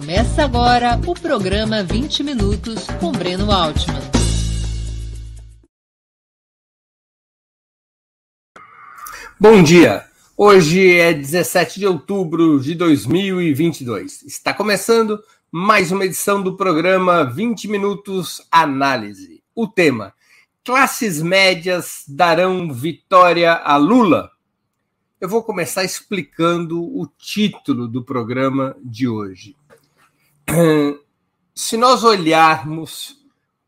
Começa agora o programa 20 Minutos com Breno Altman. Bom dia! Hoje é 17 de outubro de 2022. Está começando mais uma edição do programa 20 Minutos Análise. O tema: Classes médias darão vitória a Lula? Eu vou começar explicando o título do programa de hoje. Se nós olharmos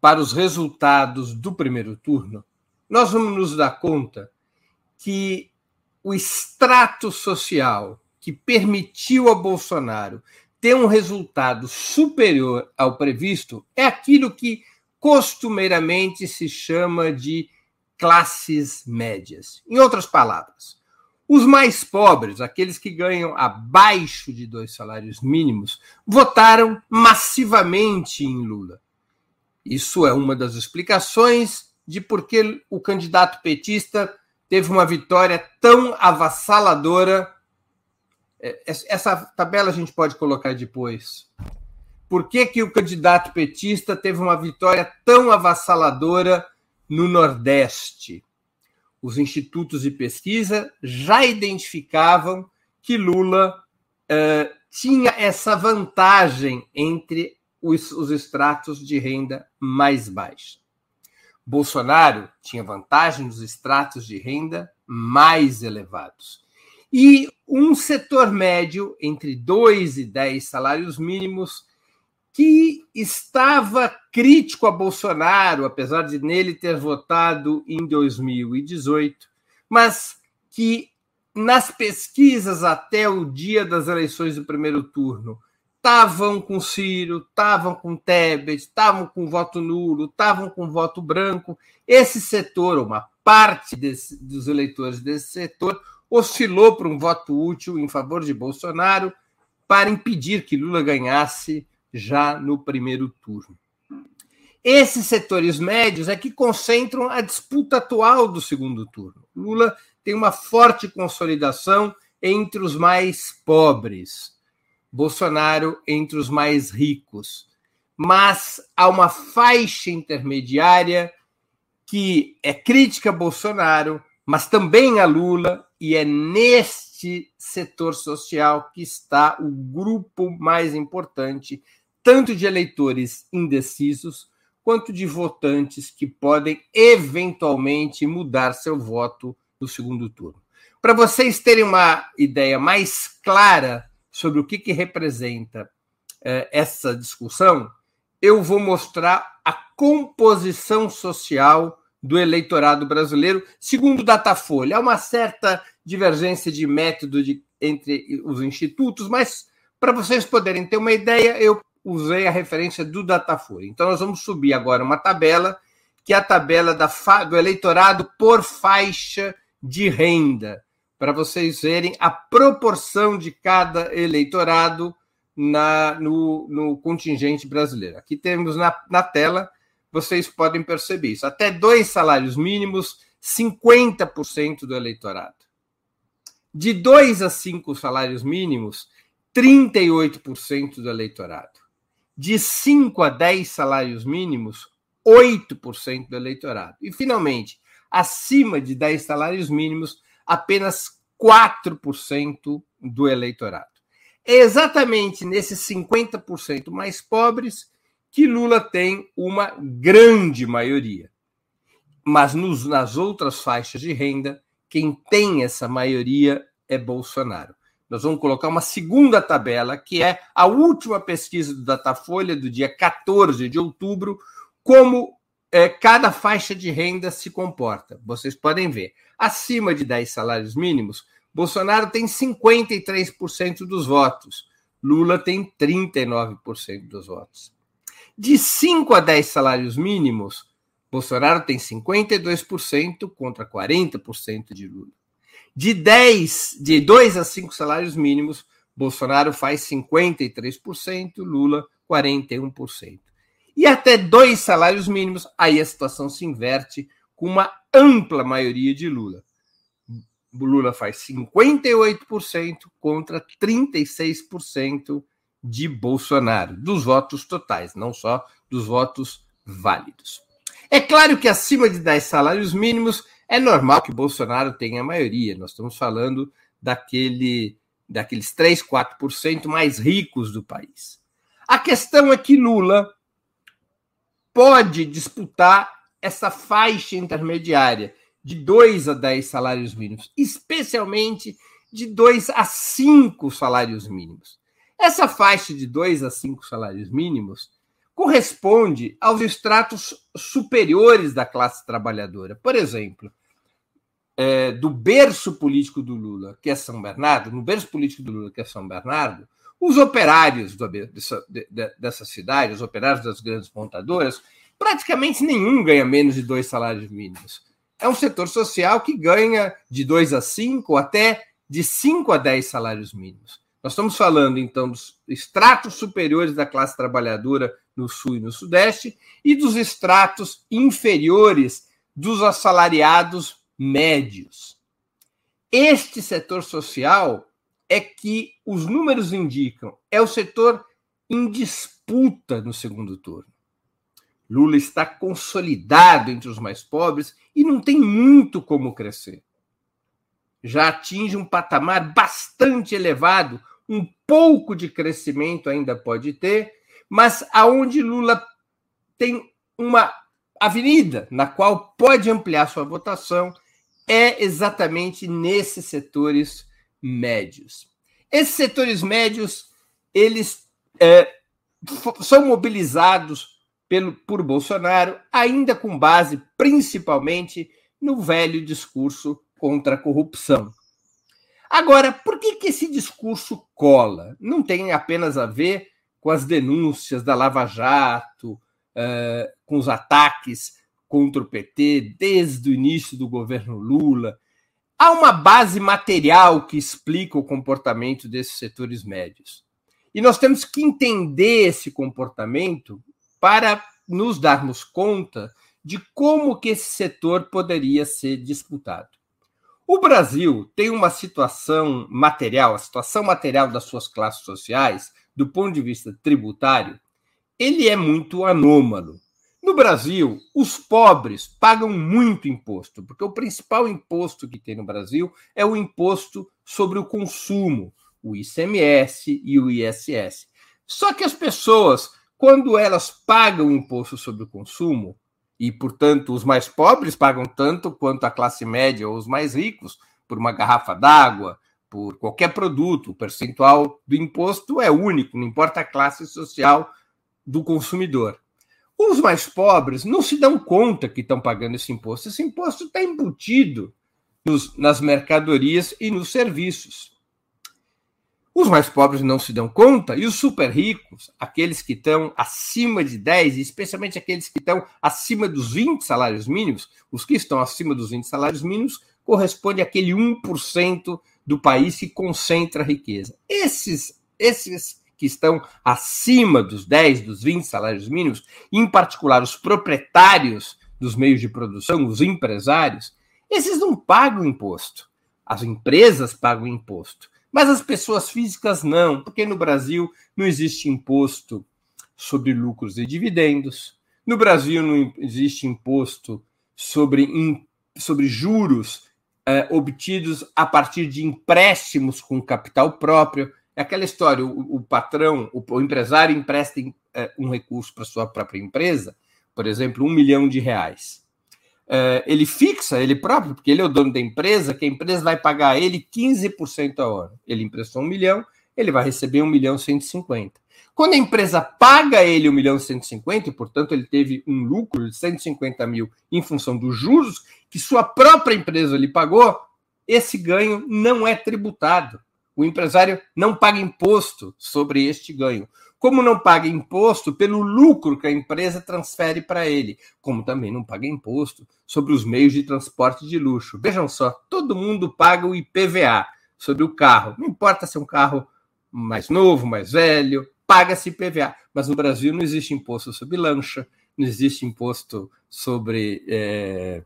para os resultados do primeiro turno, nós vamos nos dar conta que o extrato social que permitiu a Bolsonaro ter um resultado superior ao previsto é aquilo que costumeiramente se chama de classes médias. Em outras palavras, os mais pobres, aqueles que ganham abaixo de dois salários mínimos, votaram massivamente em Lula. Isso é uma das explicações de por que o candidato petista teve uma vitória tão avassaladora. É, essa tabela a gente pode colocar depois. Por que, que o candidato petista teve uma vitória tão avassaladora no Nordeste? Os institutos de pesquisa já identificavam que Lula uh, tinha essa vantagem entre os, os de renda mais baixa. Bolsonaro tinha vantagem nos estratos de renda mais elevados. E um setor médio, entre 2 e 10 salários mínimos, que estava crítico a Bolsonaro, apesar de nele ter votado em 2018, mas que nas pesquisas até o dia das eleições do primeiro turno estavam com Ciro, estavam com Tebet, estavam com voto nulo, estavam com voto branco. Esse setor, uma parte desse, dos eleitores desse setor, oscilou para um voto útil em favor de Bolsonaro para impedir que Lula ganhasse já no primeiro turno. Esses setores médios é que concentram a disputa atual do segundo turno. Lula tem uma forte consolidação entre os mais pobres, Bolsonaro entre os mais ricos. Mas há uma faixa intermediária que é crítica a Bolsonaro, mas também a Lula, e é neste setor social que está o grupo mais importante tanto de eleitores indecisos quanto de votantes que podem eventualmente mudar seu voto no segundo turno. Para vocês terem uma ideia mais clara sobre o que, que representa eh, essa discussão, eu vou mostrar a composição social do eleitorado brasileiro, segundo o Datafolha. Há uma certa divergência de método de, entre os institutos, mas para vocês poderem ter uma ideia, eu usei a referência do Datafolha. Então, nós vamos subir agora uma tabela, que é a tabela da do eleitorado por faixa de renda, para vocês verem a proporção de cada eleitorado na, no, no contingente brasileiro. Aqui temos na, na tela, vocês podem perceber isso. Até dois salários mínimos, 50% do eleitorado. De dois a cinco salários mínimos, 38% do eleitorado de 5 a 10 salários mínimos, 8% do eleitorado. E, finalmente, acima de 10 salários mínimos, apenas 4% do eleitorado. É exatamente nesses 50% mais pobres que Lula tem uma grande maioria. Mas nos, nas outras faixas de renda, quem tem essa maioria é Bolsonaro nós vamos colocar uma segunda tabela, que é a última pesquisa do Datafolha, do dia 14 de outubro, como é, cada faixa de renda se comporta. Vocês podem ver. Acima de 10 salários mínimos, Bolsonaro tem 53% dos votos, Lula tem 39% dos votos. De 5 a 10 salários mínimos, Bolsonaro tem 52% contra 40% de Lula. De 10, de 2 a 5 salários mínimos, Bolsonaro faz 53%, Lula 41%. E até dois salários mínimos, aí a situação se inverte com uma ampla maioria de Lula. Lula faz 58% contra 36% de Bolsonaro, dos votos totais, não só dos votos válidos. É claro que acima de 10 salários mínimos é normal que Bolsonaro tenha a maioria. Nós estamos falando daquele, daqueles 3, 4% mais ricos do país. A questão é que Lula pode disputar essa faixa intermediária de 2 a 10 salários mínimos, especialmente de 2 a 5 salários mínimos. Essa faixa de 2 a 5 salários mínimos corresponde aos estratos superiores da classe trabalhadora. Por exemplo, é, do berço político do Lula, que é São Bernardo, no berço político do Lula, que é São Bernardo, os operários do, dessa, de, dessa cidade, os operários das grandes montadoras, praticamente nenhum ganha menos de dois salários mínimos. É um setor social que ganha de 2 a 5 até de 5 a 10 salários mínimos. Nós estamos falando, então, dos estratos superiores da classe trabalhadora no Sul e no Sudeste e dos estratos inferiores dos assalariados médios. Este setor social é que os números indicam, é o setor em disputa no segundo turno. Lula está consolidado entre os mais pobres e não tem muito como crescer. Já atinge um patamar bastante elevado, um pouco de crescimento ainda pode ter, mas aonde Lula tem uma avenida na qual pode ampliar sua votação é exatamente nesses setores médios. Esses setores médios eles é, são mobilizados pelo, por Bolsonaro, ainda com base principalmente no velho discurso contra a corrupção. Agora, por que, que esse discurso cola? Não tem apenas a ver com as denúncias da Lava Jato, uh, com os ataques contra o PT desde o início do governo Lula. Há uma base material que explica o comportamento desses setores médios. E nós temos que entender esse comportamento para nos darmos conta de como que esse setor poderia ser disputado. O Brasil tem uma situação material, a situação material das suas classes sociais, do ponto de vista tributário, ele é muito anômalo. No Brasil, os pobres pagam muito imposto, porque o principal imposto que tem no Brasil é o imposto sobre o consumo, o ICMS e o ISS. Só que as pessoas, quando elas pagam imposto sobre o consumo, e, portanto, os mais pobres pagam tanto quanto a classe média ou os mais ricos por uma garrafa d'água, por qualquer produto, o percentual do imposto é único, não importa a classe social do consumidor. Os mais pobres não se dão conta que estão pagando esse imposto. Esse imposto está embutido nos, nas mercadorias e nos serviços. Os mais pobres não se dão conta e os super ricos, aqueles que estão acima de 10, especialmente aqueles que estão acima dos 20 salários mínimos, os que estão acima dos 20 salários mínimos corresponde àquele 1% do país que concentra a riqueza. Esses, esses que estão acima dos 10, dos 20 salários mínimos, em particular os proprietários dos meios de produção, os empresários, esses não pagam imposto. As empresas pagam imposto, mas as pessoas físicas não, porque no Brasil não existe imposto sobre lucros e dividendos. No Brasil não existe imposto sobre, sobre juros eh, obtidos a partir de empréstimos com capital próprio. É aquela história: o, o patrão, o, o, empresário empresta é, um recurso para sua própria empresa, por exemplo, um milhão de reais. É, ele fixa ele próprio, porque ele é o dono da empresa, que a empresa vai pagar a ele 15% a hora. Ele emprestou um milhão, ele vai receber um milhão e 150. Quando a empresa paga ele um milhão e 150, e portanto ele teve um lucro de 150 mil em função dos juros que sua própria empresa lhe pagou, esse ganho não é tributado. O empresário não paga imposto sobre este ganho. Como não paga imposto pelo lucro que a empresa transfere para ele, como também não paga imposto sobre os meios de transporte de luxo. Vejam só, todo mundo paga o IPVA sobre o carro. Não importa se é um carro mais novo, mais velho, paga-se IPVA. Mas no Brasil não existe imposto sobre lancha, não existe imposto sobre é,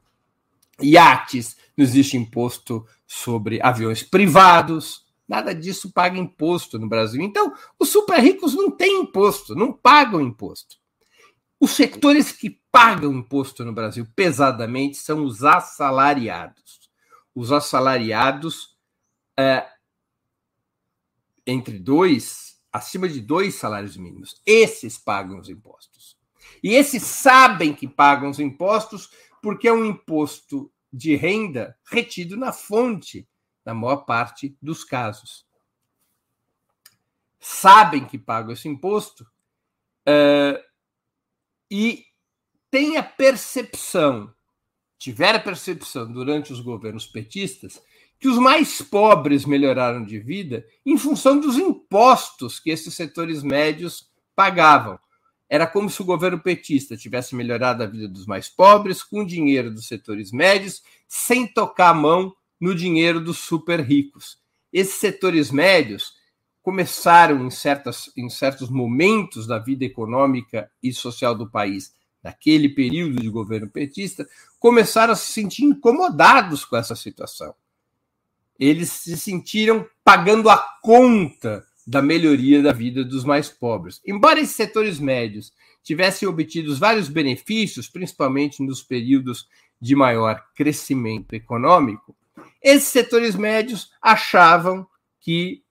iates, não existe imposto sobre aviões privados Nada disso paga imposto no Brasil. Então, os super ricos não têm imposto, não pagam imposto. Os setores que pagam imposto no Brasil pesadamente são os assalariados. Os assalariados é, entre dois, acima de dois salários mínimos. Esses pagam os impostos. E esses sabem que pagam os impostos porque é um imposto de renda retido na fonte, na maior parte dos casos. Sabem que pagam esse imposto uh, e têm a percepção, tiveram a percepção durante os governos petistas, que os mais pobres melhoraram de vida em função dos impostos que esses setores médios pagavam. Era como se o governo petista tivesse melhorado a vida dos mais pobres com o dinheiro dos setores médios, sem tocar a mão no dinheiro dos super ricos. Esses setores médios começaram em, certas, em certos momentos da vida econômica e social do país, naquele período de governo petista, começaram a se sentir incomodados com essa situação. Eles se sentiram pagando a conta da melhoria da vida dos mais pobres. Embora esses setores médios tivessem obtido vários benefícios, principalmente nos períodos de maior crescimento econômico, esses setores médios achavam que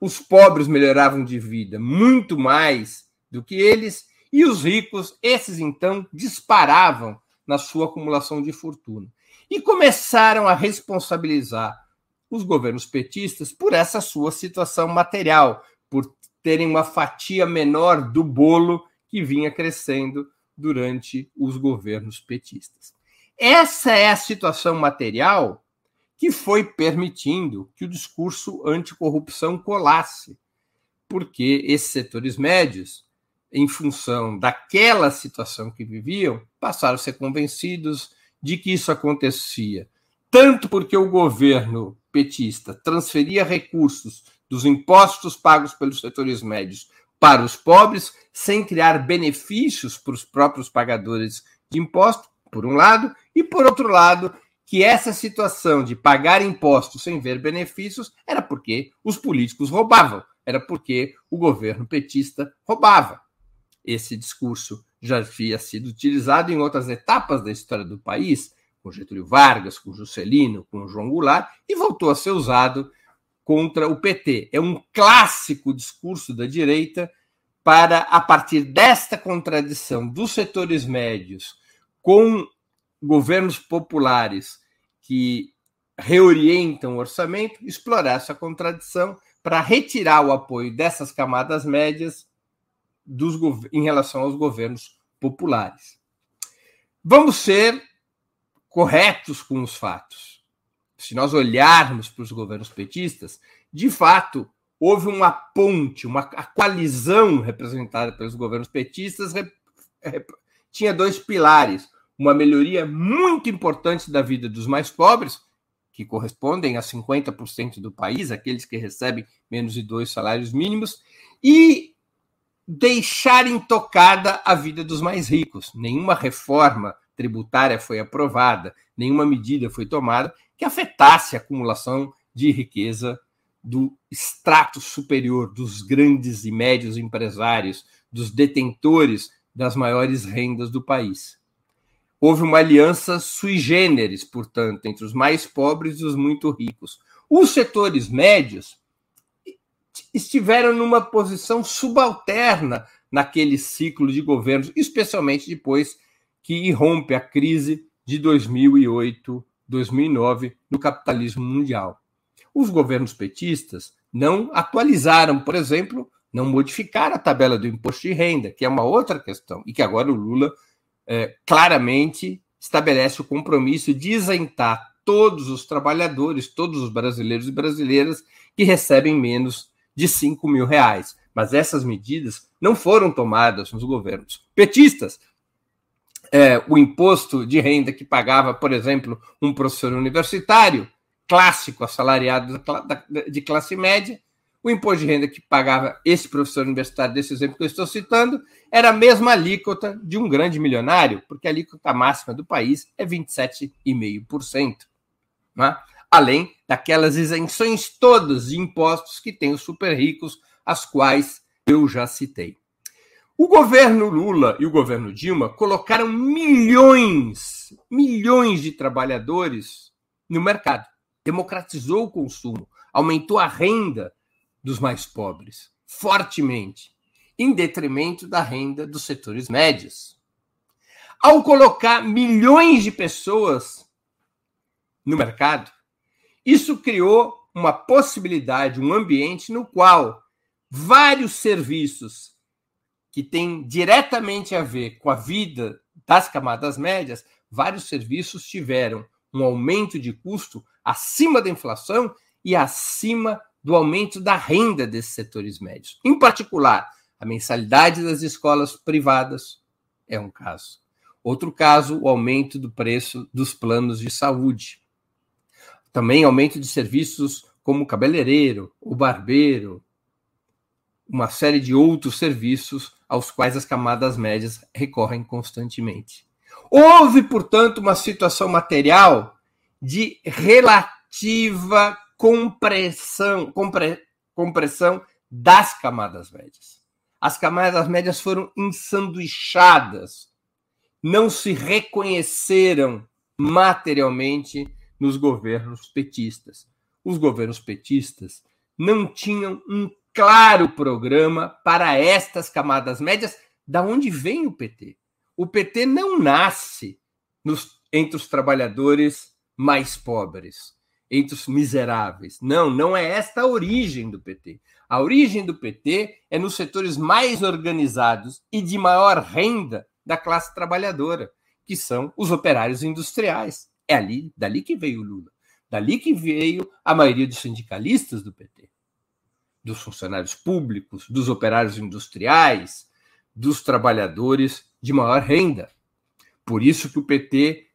os pobres melhoravam de vida muito mais do que eles, e os ricos, esses então, disparavam na sua acumulação de fortuna. E começaram a responsabilizar os governos petistas por essa sua situação material, por terem uma fatia menor do bolo que vinha crescendo durante os governos petistas. Essa é a situação material que foi permitindo que o discurso anticorrupção colasse, porque esses setores médios, em função daquela situação que viviam, passaram a ser convencidos de que isso acontecia. Tanto porque o governo petista transferia recursos dos impostos pagos pelos setores médios para os pobres, sem criar benefícios para os próprios pagadores de imposto, por um lado, e por outro lado, que essa situação de pagar impostos sem ver benefícios era porque os políticos roubavam, era porque o governo petista roubava. Esse discurso já havia sido utilizado em outras etapas da história do país, com Getúlio Vargas, com Juscelino, com João Goulart, e voltou a ser usado contra o PT. É um clássico discurso da direita para, a partir desta contradição dos setores médios com governos populares que reorientam o orçamento, explorar essa contradição para retirar o apoio dessas camadas médias dos, em relação aos governos populares. Vamos ser corretos com os fatos. Se nós olharmos para os governos petistas, de fato, houve uma ponte, uma coalizão representada pelos governos petistas tinha dois pilares uma melhoria muito importante da vida dos mais pobres, que correspondem a 50% do país, aqueles que recebem menos de dois salários mínimos, e deixar intocada a vida dos mais ricos. Nenhuma reforma tributária foi aprovada, nenhuma medida foi tomada que afetasse a acumulação de riqueza do extrato superior, dos grandes e médios empresários, dos detentores das maiores rendas do país. Houve uma aliança sui generis, portanto, entre os mais pobres e os muito ricos. Os setores médios estiveram numa posição subalterna naquele ciclo de governos, especialmente depois que irrompe a crise de 2008, 2009 no capitalismo mundial. Os governos petistas não atualizaram, por exemplo, não modificaram a tabela do imposto de renda, que é uma outra questão, e que agora o Lula é, claramente estabelece o compromisso de isentar todos os trabalhadores, todos os brasileiros e brasileiras que recebem menos de 5 mil reais. Mas essas medidas não foram tomadas nos governos petistas. É, o imposto de renda que pagava, por exemplo, um professor universitário, clássico assalariado de classe média, o imposto de renda que pagava esse professor universitário, desse exemplo que eu estou citando, era a mesma alíquota de um grande milionário, porque a alíquota máxima do país é 27,5%. Né? além daquelas isenções todas de impostos que têm os super ricos, as quais eu já citei. O governo Lula e o governo Dilma colocaram milhões, milhões de trabalhadores no mercado, democratizou o consumo, aumentou a renda dos mais pobres fortemente, em detrimento da renda dos setores médios. Ao colocar milhões de pessoas no mercado, isso criou uma possibilidade, um ambiente no qual vários serviços que têm diretamente a ver com a vida das camadas médias, vários serviços tiveram um aumento de custo acima da inflação e acima do aumento da renda desses setores médios. Em particular, a mensalidade das escolas privadas é um caso. Outro caso, o aumento do preço dos planos de saúde. Também aumento de serviços como cabeleireiro, o barbeiro, uma série de outros serviços aos quais as camadas médias recorrem constantemente. Houve, portanto, uma situação material de relativa compressão, compre, compressão das camadas médias. As camadas médias foram ensanduichadas, não se reconheceram materialmente nos governos petistas. Os governos petistas não tinham um claro programa para estas camadas médias, da onde vem o PT. O PT não nasce nos, entre os trabalhadores mais pobres, entre os miseráveis. Não, não é esta a origem do PT. A origem do PT é nos setores mais organizados e de maior renda da classe trabalhadora, que são os operários industriais. É ali, dali que veio o Lula. Dali que veio a maioria dos sindicalistas do PT, dos funcionários públicos, dos operários industriais, dos trabalhadores de maior renda. Por isso que o PT,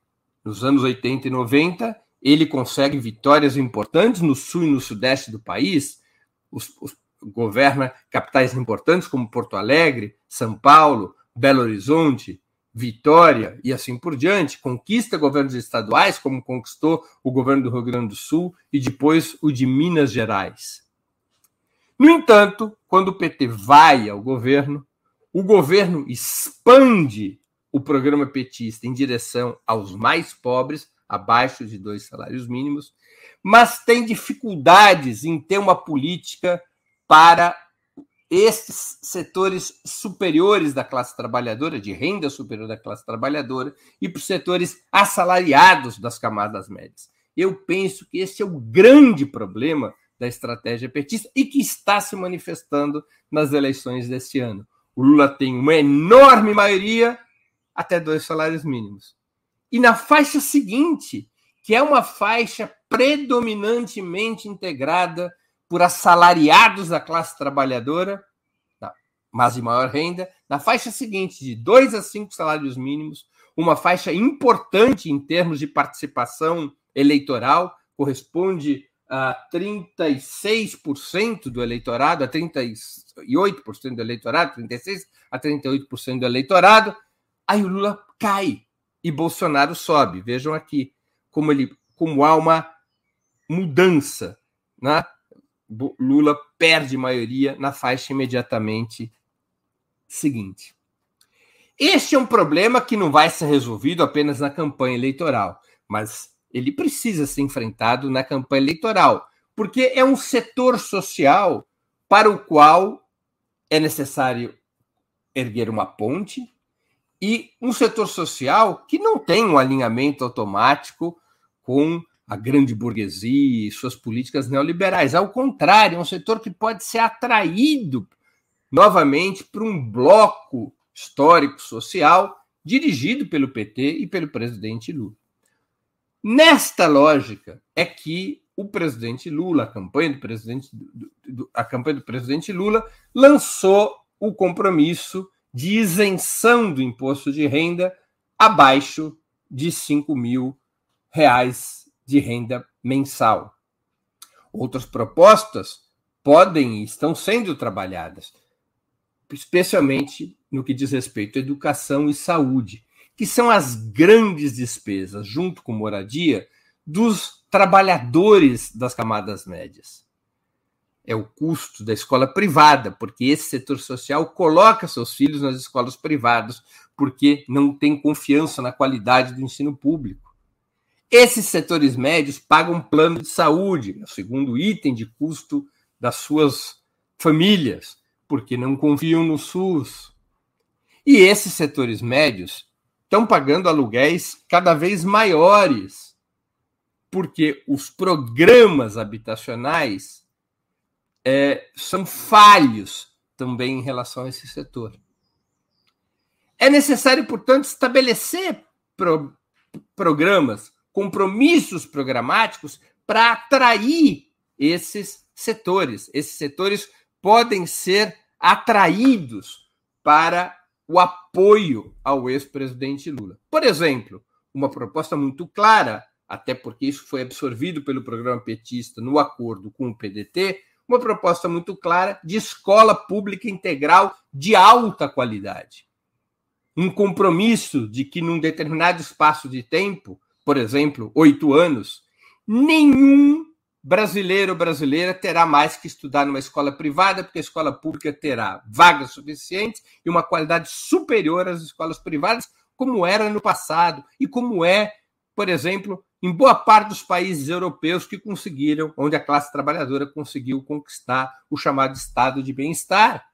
nos anos 80 e 90, ele consegue vitórias importantes no sul e no sudeste do país, os, os, governa capitais importantes como Porto Alegre, São Paulo, Belo Horizonte, Vitória e assim por diante, conquista governos estaduais, como conquistou o governo do Rio Grande do Sul e depois o de Minas Gerais. No entanto, quando o PT vai ao governo, o governo expande o programa petista em direção aos mais pobres, abaixo de dois salários mínimos, mas tem dificuldades em ter uma política para esses setores superiores da classe trabalhadora, de renda superior da classe trabalhadora, e para os setores assalariados das camadas médias. Eu penso que esse é o grande problema da estratégia petista e que está se manifestando nas eleições deste ano. O Lula tem uma enorme maioria, até dois salários mínimos. E na faixa seguinte, que é uma faixa predominantemente integrada por assalariados da classe trabalhadora, mas de maior renda, na faixa seguinte, de 2 a 5 salários mínimos, uma faixa importante em termos de participação eleitoral, corresponde a 36% do eleitorado, a 38% do eleitorado, 36% a 38% do eleitorado, aí o Lula cai e Bolsonaro sobe. Vejam aqui como ele como há uma mudança, né? Lula perde maioria na faixa imediatamente seguinte. Este é um problema que não vai ser resolvido apenas na campanha eleitoral, mas ele precisa ser enfrentado na campanha eleitoral, porque é um setor social para o qual é necessário erguer uma ponte e um setor social que não tem um alinhamento automático com a grande burguesia e suas políticas neoliberais. Ao contrário, é um setor que pode ser atraído novamente para um bloco histórico social dirigido pelo PT e pelo presidente Lula. Nesta lógica é que o presidente Lula, a campanha do presidente, a campanha do presidente Lula, lançou o compromisso de isenção do imposto de renda abaixo de 5 mil reais de renda mensal. Outras propostas podem e estão sendo trabalhadas, especialmente no que diz respeito à educação e saúde, que são as grandes despesas, junto com moradia, dos trabalhadores das camadas médias. É o custo da escola privada, porque esse setor social coloca seus filhos nas escolas privadas, porque não tem confiança na qualidade do ensino público. Esses setores médios pagam plano de saúde, é o segundo item de custo das suas famílias, porque não confiam no SUS. E esses setores médios estão pagando aluguéis cada vez maiores, porque os programas habitacionais é, são falhos também em relação a esse setor. É necessário, portanto, estabelecer pro, programas, compromissos programáticos para atrair esses setores. Esses setores podem ser atraídos para o apoio ao ex-presidente Lula. Por exemplo, uma proposta muito clara, até porque isso foi absorvido pelo programa petista no acordo com o PDT, uma proposta muito clara de escola pública integral de alta qualidade. Um compromisso de que, num determinado espaço de tempo, por exemplo, oito anos, nenhum brasileiro ou brasileira terá mais que estudar numa escola privada, porque a escola pública terá vagas suficientes e uma qualidade superior às escolas privadas, como era no passado e como é, por exemplo, em boa parte dos países europeus que conseguiram, onde a classe trabalhadora conseguiu conquistar o chamado estado de bem-estar.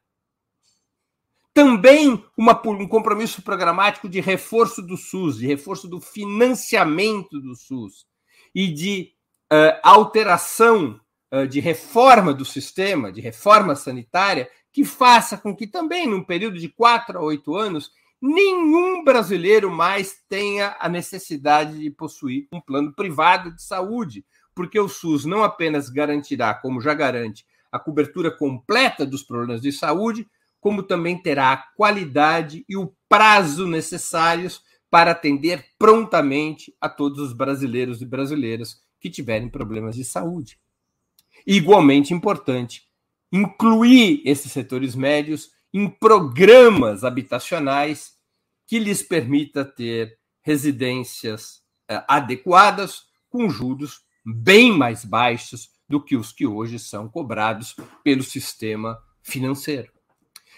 Também uma, um compromisso programático de reforço do SUS, de reforço do financiamento do SUS e de uh, alteração uh, de reforma do sistema, de reforma sanitária, que faça com que também, num período de quatro a oito anos, nenhum brasileiro mais tenha a necessidade de possuir um plano privado de saúde, porque o SUS não apenas garantirá, como já garante, a cobertura completa dos problemas de saúde, como também terá a qualidade e o prazo necessários para atender prontamente a todos os brasileiros e brasileiras que tiverem problemas de saúde. Igualmente importante, incluir esses setores médios em programas habitacionais que lhes permita ter residências eh, adequadas com juros bem mais baixos do que os que hoje são cobrados pelo sistema financeiro.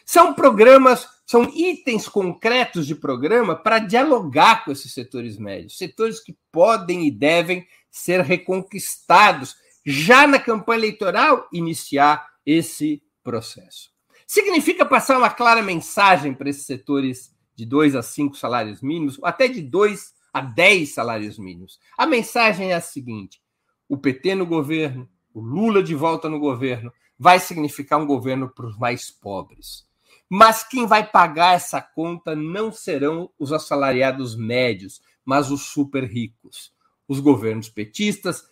São programas, são itens concretos de programa para dialogar com esses setores médios, setores que podem e devem ser reconquistados já na campanha eleitoral iniciar esse processo. Significa passar uma clara mensagem para esses setores de 2 a 5 salários mínimos, até de 2 a 10 salários mínimos. A mensagem é a seguinte: o PT no governo, o Lula de volta no governo, vai significar um governo para os mais pobres. Mas quem vai pagar essa conta não serão os assalariados médios, mas os super ricos os governos petistas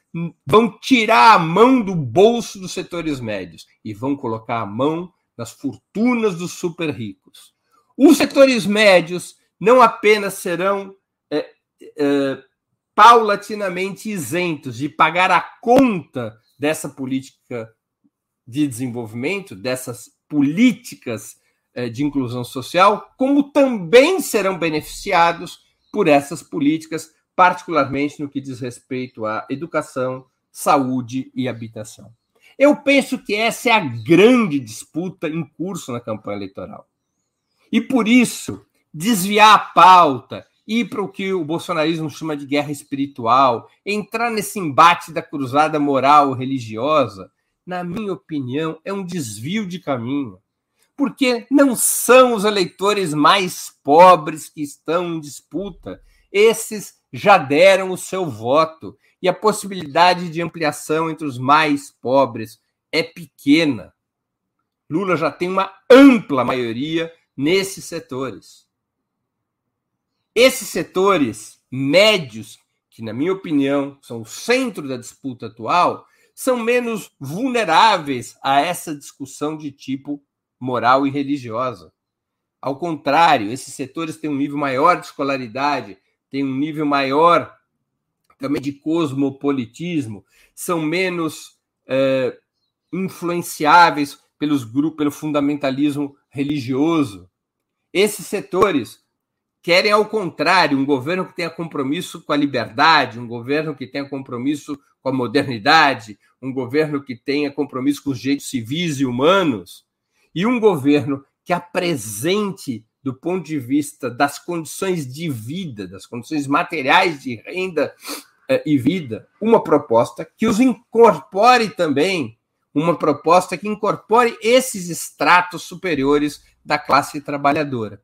vão tirar a mão do bolso dos setores médios e vão colocar a mão nas fortunas dos super ricos. Os setores médios não apenas serão é, é, paulatinamente isentos de pagar a conta dessa política de desenvolvimento, dessas políticas é, de inclusão social, como também serão beneficiados por essas políticas particularmente no que diz respeito à educação, saúde e habitação. Eu penso que essa é a grande disputa em curso na campanha eleitoral. E por isso, desviar a pauta, ir para o que o bolsonarismo chama de guerra espiritual, entrar nesse embate da cruzada moral religiosa, na minha opinião, é um desvio de caminho. Porque não são os eleitores mais pobres que estão em disputa. Esses já deram o seu voto e a possibilidade de ampliação entre os mais pobres é pequena. Lula já tem uma ampla maioria nesses setores. Esses setores médios, que, na minha opinião, são o centro da disputa atual, são menos vulneráveis a essa discussão de tipo moral e religiosa. Ao contrário, esses setores têm um nível maior de escolaridade, tem um nível maior também de cosmopolitismo, são menos é, influenciáveis pelos grupos, pelo fundamentalismo religioso. Esses setores querem, ao contrário, um governo que tenha compromisso com a liberdade, um governo que tenha compromisso com a modernidade, um governo que tenha compromisso com os direitos civis e humanos, e um governo que apresente, do ponto de vista das condições de vida, das condições materiais de renda eh, e vida, uma proposta que os incorpore também, uma proposta que incorpore esses estratos superiores da classe trabalhadora.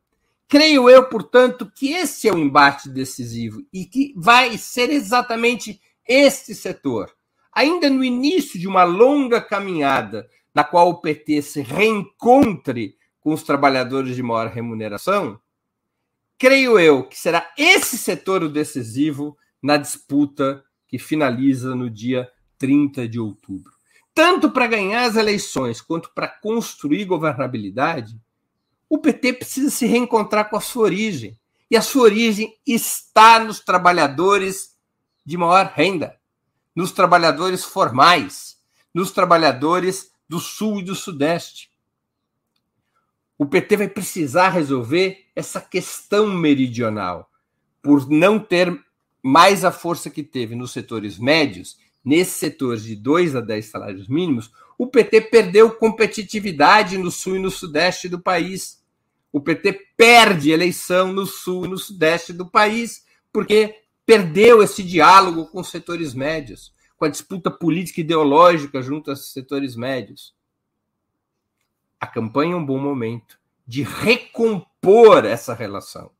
Creio eu, portanto, que esse é o embate decisivo e que vai ser exatamente este setor, ainda no início de uma longa caminhada na qual o PT se reencontre com os trabalhadores de maior remuneração, creio eu que será esse setor o decisivo na disputa que finaliza no dia 30 de outubro. Tanto para ganhar as eleições quanto para construir governabilidade, o PT precisa se reencontrar com a sua origem. E a sua origem está nos trabalhadores de maior renda, nos trabalhadores formais, nos trabalhadores do Sul e do Sudeste. O PT vai precisar resolver essa questão meridional, por não ter mais a força que teve nos setores médios, nesses setores de 2 a 10 salários mínimos, o PT perdeu competitividade no sul e no sudeste do país. O PT perde eleição no sul e no sudeste do país, porque perdeu esse diálogo com os setores médios, com a disputa política e ideológica junto aos setores médios. A campanha é um bom momento de recompor essa relação.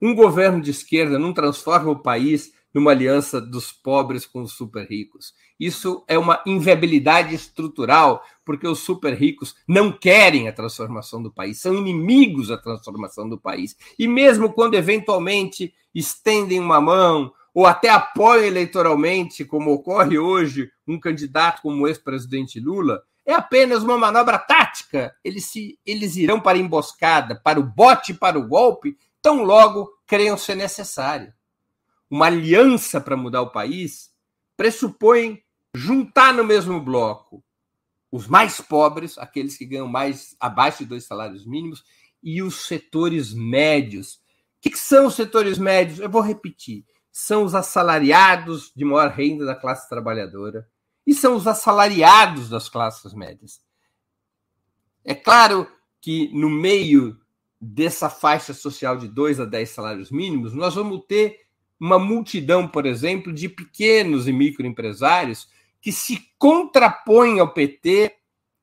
Um governo de esquerda não transforma o país numa aliança dos pobres com os super ricos. Isso é uma inviabilidade estrutural, porque os super ricos não querem a transformação do país, são inimigos da transformação do país. E mesmo quando eventualmente estendem uma mão ou até apoiam eleitoralmente, como ocorre hoje, um candidato como o ex-presidente Lula, é apenas uma manobra tática. Eles, se, eles irão para a emboscada, para o bote, para o golpe, tão logo creiam ser necessário. Uma aliança para mudar o país pressupõe juntar no mesmo bloco os mais pobres, aqueles que ganham mais abaixo de dois salários mínimos, e os setores médios. O que, são os setores médios? Eu vou repetir: são os assalariados de maior renda da classe trabalhadora e são os assalariados das classes médias. É claro que no meio dessa faixa social de 2 a 10 salários mínimos, nós vamos ter uma multidão, por exemplo, de pequenos e microempresários que se contrapõem ao PT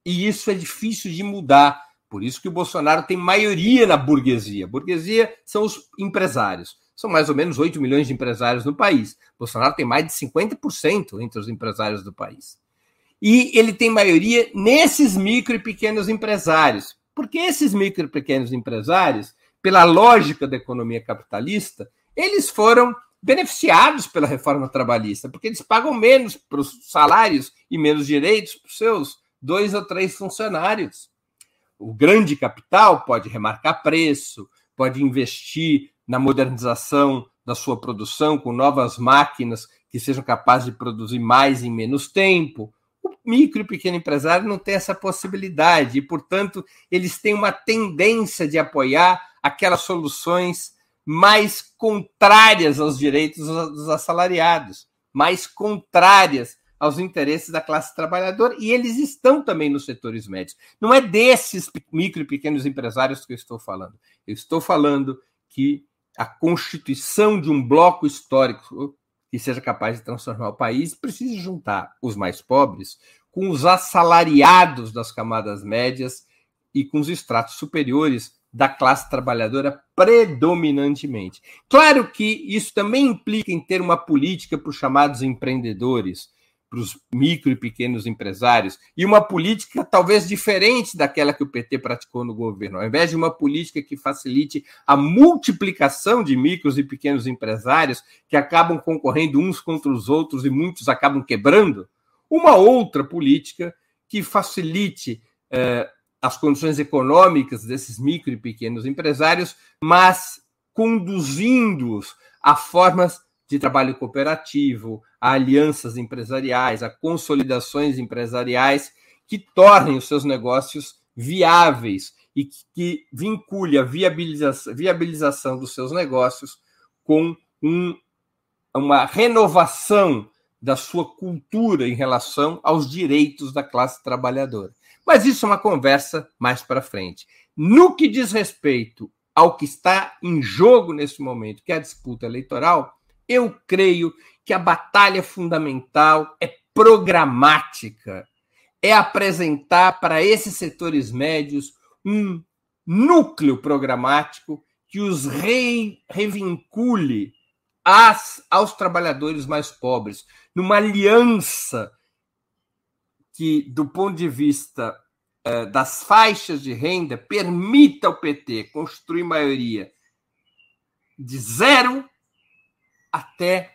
e isso é difícil de mudar. Por isso que o Bolsonaro tem maioria na burguesia. Burguesia são os empresários. São mais ou menos 8 milhões de empresários no país. Bolsonaro tem mais de 50% entre os empresários do país. E ele tem maioria nesses micro e pequenos empresários. Porque esses micro e pequenos empresários, pela lógica da economia capitalista, eles foram beneficiados pela reforma trabalhista, porque eles pagam menos para os salários e menos direitos para os seus dois ou três funcionários. O grande capital pode remarcar preço, pode investir na modernização da sua produção com novas máquinas que sejam capazes de produzir mais em menos tempo. Micro e pequeno empresário não tem essa possibilidade e, portanto, eles têm uma tendência de apoiar aquelas soluções mais contrárias aos direitos dos assalariados, mais contrárias aos interesses da classe trabalhadora, e eles estão também nos setores médios. Não é desses micro e pequenos empresários que eu estou falando. Eu estou falando que a constituição de um bloco histórico que seja capaz de transformar o país, precisa juntar os mais pobres com os assalariados das camadas médias e com os estratos superiores da classe trabalhadora predominantemente. Claro que isso também implica em ter uma política para os chamados empreendedores, para os micro e pequenos empresários, e uma política talvez diferente daquela que o PT praticou no governo. Ao invés de uma política que facilite a multiplicação de micros e pequenos empresários que acabam concorrendo uns contra os outros e muitos acabam quebrando, uma outra política que facilite eh, as condições econômicas desses micro e pequenos empresários, mas conduzindo-os a formas de trabalho cooperativo, a alianças empresariais, a consolidações empresariais que tornem os seus negócios viáveis e que vincule a viabilização, viabilização dos seus negócios com um, uma renovação da sua cultura em relação aos direitos da classe trabalhadora. Mas isso é uma conversa mais para frente. No que diz respeito ao que está em jogo nesse momento, que é a disputa eleitoral, eu creio que a batalha fundamental é programática, é apresentar para esses setores médios um núcleo programático que os re, revincule às, aos trabalhadores mais pobres, numa aliança que, do ponto de vista eh, das faixas de renda, permita ao PT construir maioria de zero até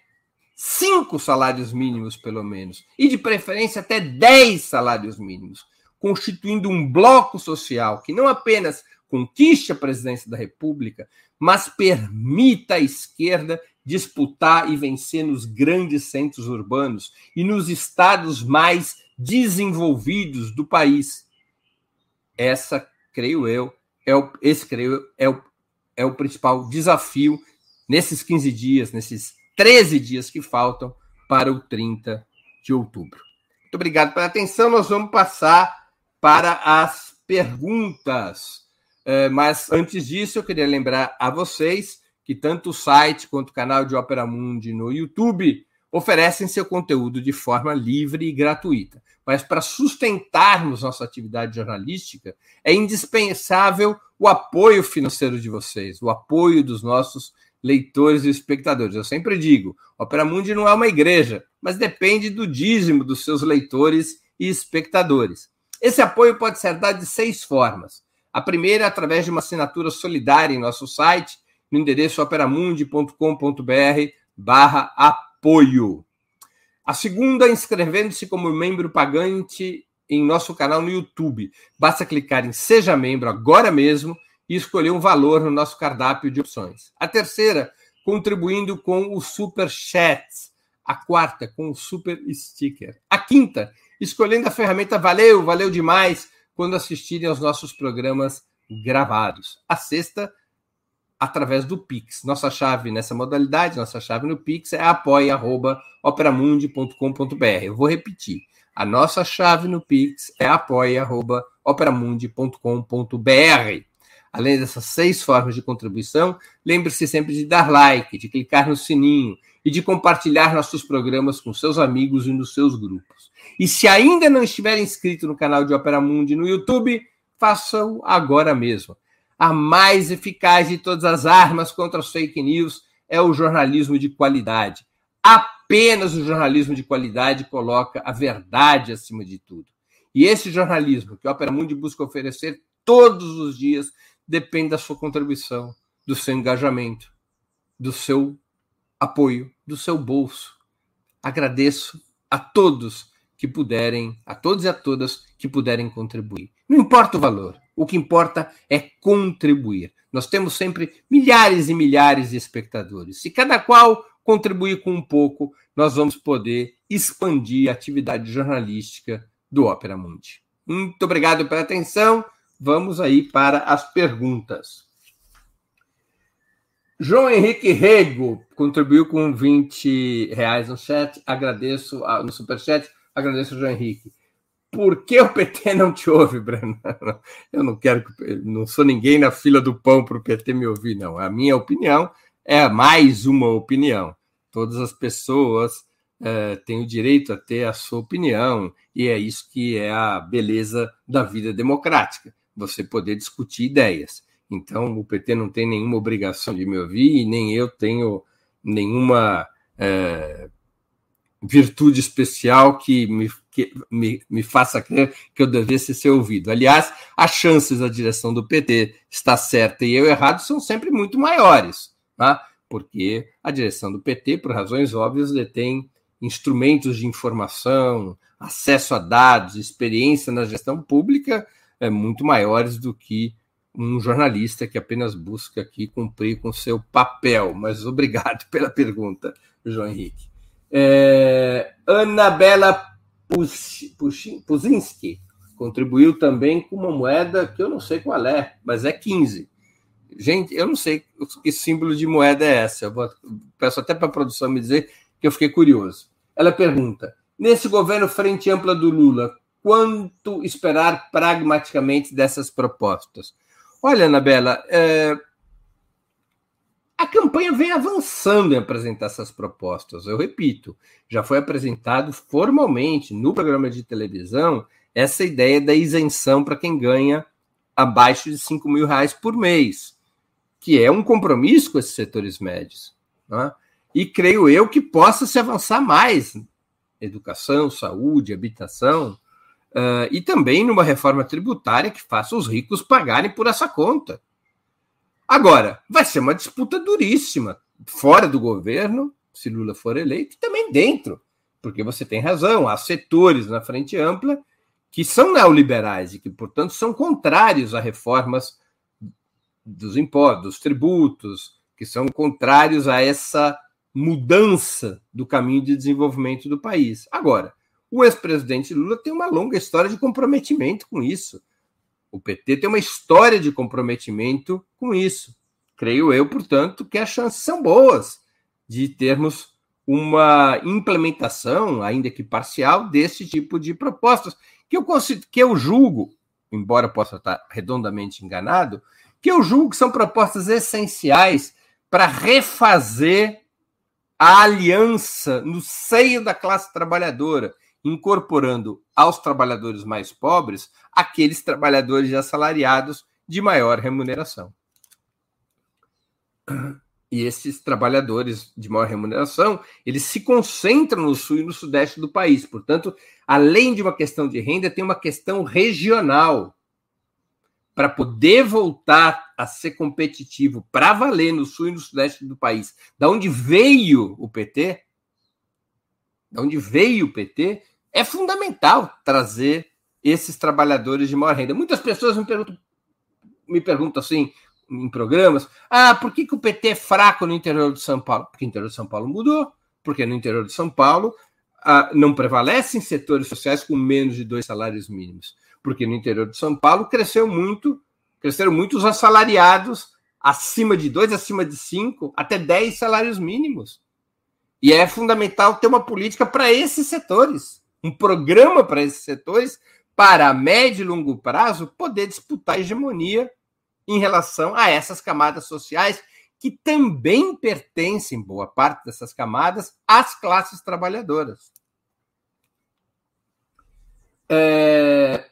cinco salários mínimos, pelo menos, e de preferência até dez salários mínimos, constituindo um bloco social que não apenas conquiste a presidência da República, mas permita à esquerda disputar e vencer nos grandes centros urbanos e nos estados mais desenvolvidos do país. Essa, creio eu, é o, esse, creio eu, é o, é o principal desafio nesses 15 dias, nesses 13 dias que faltam para o 30 de outubro. Muito obrigado pela atenção. Nós vamos passar para as perguntas. É, mas antes disso, eu queria lembrar a vocês que tanto o site quanto o canal de Opera Mundi no YouTube oferecem seu conteúdo de forma livre e gratuita. Mas para sustentarmos nossa atividade jornalística, é indispensável o apoio financeiro de vocês, o apoio dos nossos leitores e espectadores. Eu sempre digo, Opera Mundi não é uma igreja, mas depende do dízimo dos seus leitores e espectadores. Esse apoio pode ser dado de seis formas. A primeira é através de uma assinatura solidária em nosso site, no endereço operamundi.com.br barra apoio. A segunda, inscrevendo-se como membro pagante em nosso canal no YouTube. Basta clicar em Seja Membro agora mesmo e escolher um valor no nosso cardápio de opções. A terceira, contribuindo com o Super Chat. A quarta, com o Super Sticker. A quinta, escolhendo a ferramenta Valeu, valeu demais, quando assistirem aos nossos programas gravados. A sexta, através do Pix. Nossa chave nessa modalidade, nossa chave no Pix é apoia.operamundi.com.br. Eu vou repetir. A nossa chave no Pix é apoia.operamundi.com.br. Além dessas seis formas de contribuição, lembre-se sempre de dar like, de clicar no sininho e de compartilhar nossos programas com seus amigos e nos seus grupos. E se ainda não estiver inscrito no canal de Opera Mundi no YouTube, faça-o agora mesmo. A mais eficaz de todas as armas contra as fake news é o jornalismo de qualidade. Apenas o jornalismo de qualidade coloca a verdade acima de tudo. E esse jornalismo que a Opera Mundi busca oferecer todos os dias depende da sua contribuição, do seu engajamento, do seu apoio, do seu bolso. Agradeço a todos que puderem, a todos e a todas que puderem contribuir. Não importa o valor, o que importa é contribuir. Nós temos sempre milhares e milhares de espectadores. Se cada qual contribuir com um pouco, nós vamos poder expandir a atividade jornalística do Opera Mundi. Muito obrigado pela atenção. Vamos aí para as perguntas. João Henrique Rego contribuiu com 20 reais no chat. Agradeço no superchat. Agradeço, João Henrique. Por que o PT não te ouve, Breno? Eu não quero que. Não sou ninguém na fila do pão para o PT me ouvir, não. A minha opinião é mais uma opinião. Todas as pessoas é, têm o direito a ter a sua opinião, e é isso que é a beleza da vida democrática você poder discutir ideias. Então, o PT não tem nenhuma obrigação de me ouvir e nem eu tenho nenhuma é, virtude especial que, me, que me, me faça crer que eu devesse ser ouvido. Aliás, as chances da direção do PT estar certa e eu errado são sempre muito maiores, tá? porque a direção do PT, por razões óbvias, detém instrumentos de informação, acesso a dados, experiência na gestão pública é, muito maiores do que um jornalista que apenas busca aqui cumprir com seu papel. Mas obrigado pela pergunta, João Henrique. É, Anabela Puzinski contribuiu também com uma moeda que eu não sei qual é, mas é 15. Gente, eu não sei que símbolo de moeda é essa. Eu vou, peço até para a produção me dizer que eu fiquei curioso. Ela pergunta: nesse governo frente ampla do Lula, quanto esperar pragmaticamente dessas propostas? Olha, Anabela, é, a campanha vem avançando em apresentar essas propostas. Eu repito, já foi apresentado formalmente no programa de televisão essa ideia da isenção para quem ganha abaixo de 5 mil reais por mês que é um compromisso com esses setores médios. Né? E creio eu que possa se avançar mais educação, saúde, habitação, uh, e também numa reforma tributária que faça os ricos pagarem por essa conta. Agora, vai ser uma disputa duríssima, fora do governo, se Lula for eleito, e também dentro, porque você tem razão, há setores na frente ampla que são neoliberais e que, portanto, são contrários a reformas dos impostos, dos tributos, que são contrários a essa mudança do caminho de desenvolvimento do país. Agora, o ex-presidente Lula tem uma longa história de comprometimento com isso. O PT tem uma história de comprometimento com isso. Creio eu, portanto, que as chances são boas de termos uma implementação, ainda que parcial, desse tipo de propostas, que eu, que eu julgo, embora possa estar redondamente enganado, que eu julgo que são propostas essenciais para refazer a aliança no seio da classe trabalhadora, incorporando aos trabalhadores mais pobres aqueles trabalhadores assalariados de maior remuneração. E esses trabalhadores de maior remuneração, eles se concentram no sul e no sudeste do país. Portanto, além de uma questão de renda, tem uma questão regional para poder voltar a ser competitivo para valer no sul e no sudeste do país, da onde veio o PT, da onde veio o PT, é fundamental trazer esses trabalhadores de maior renda. Muitas pessoas me perguntam, me perguntam assim em programas: ah, por que, que o PT é fraco no interior de São Paulo? Porque o interior de São Paulo mudou, porque no interior de São Paulo ah, não prevalecem setores sociais com menos de dois salários mínimos porque no interior de São Paulo cresceu muito, cresceram muito os assalariados acima de dois, acima de cinco, até dez salários mínimos. E é fundamental ter uma política para esses setores, um programa para esses setores, para a médio e longo prazo poder disputar hegemonia em relação a essas camadas sociais que também pertencem, boa parte dessas camadas, às classes trabalhadoras. É,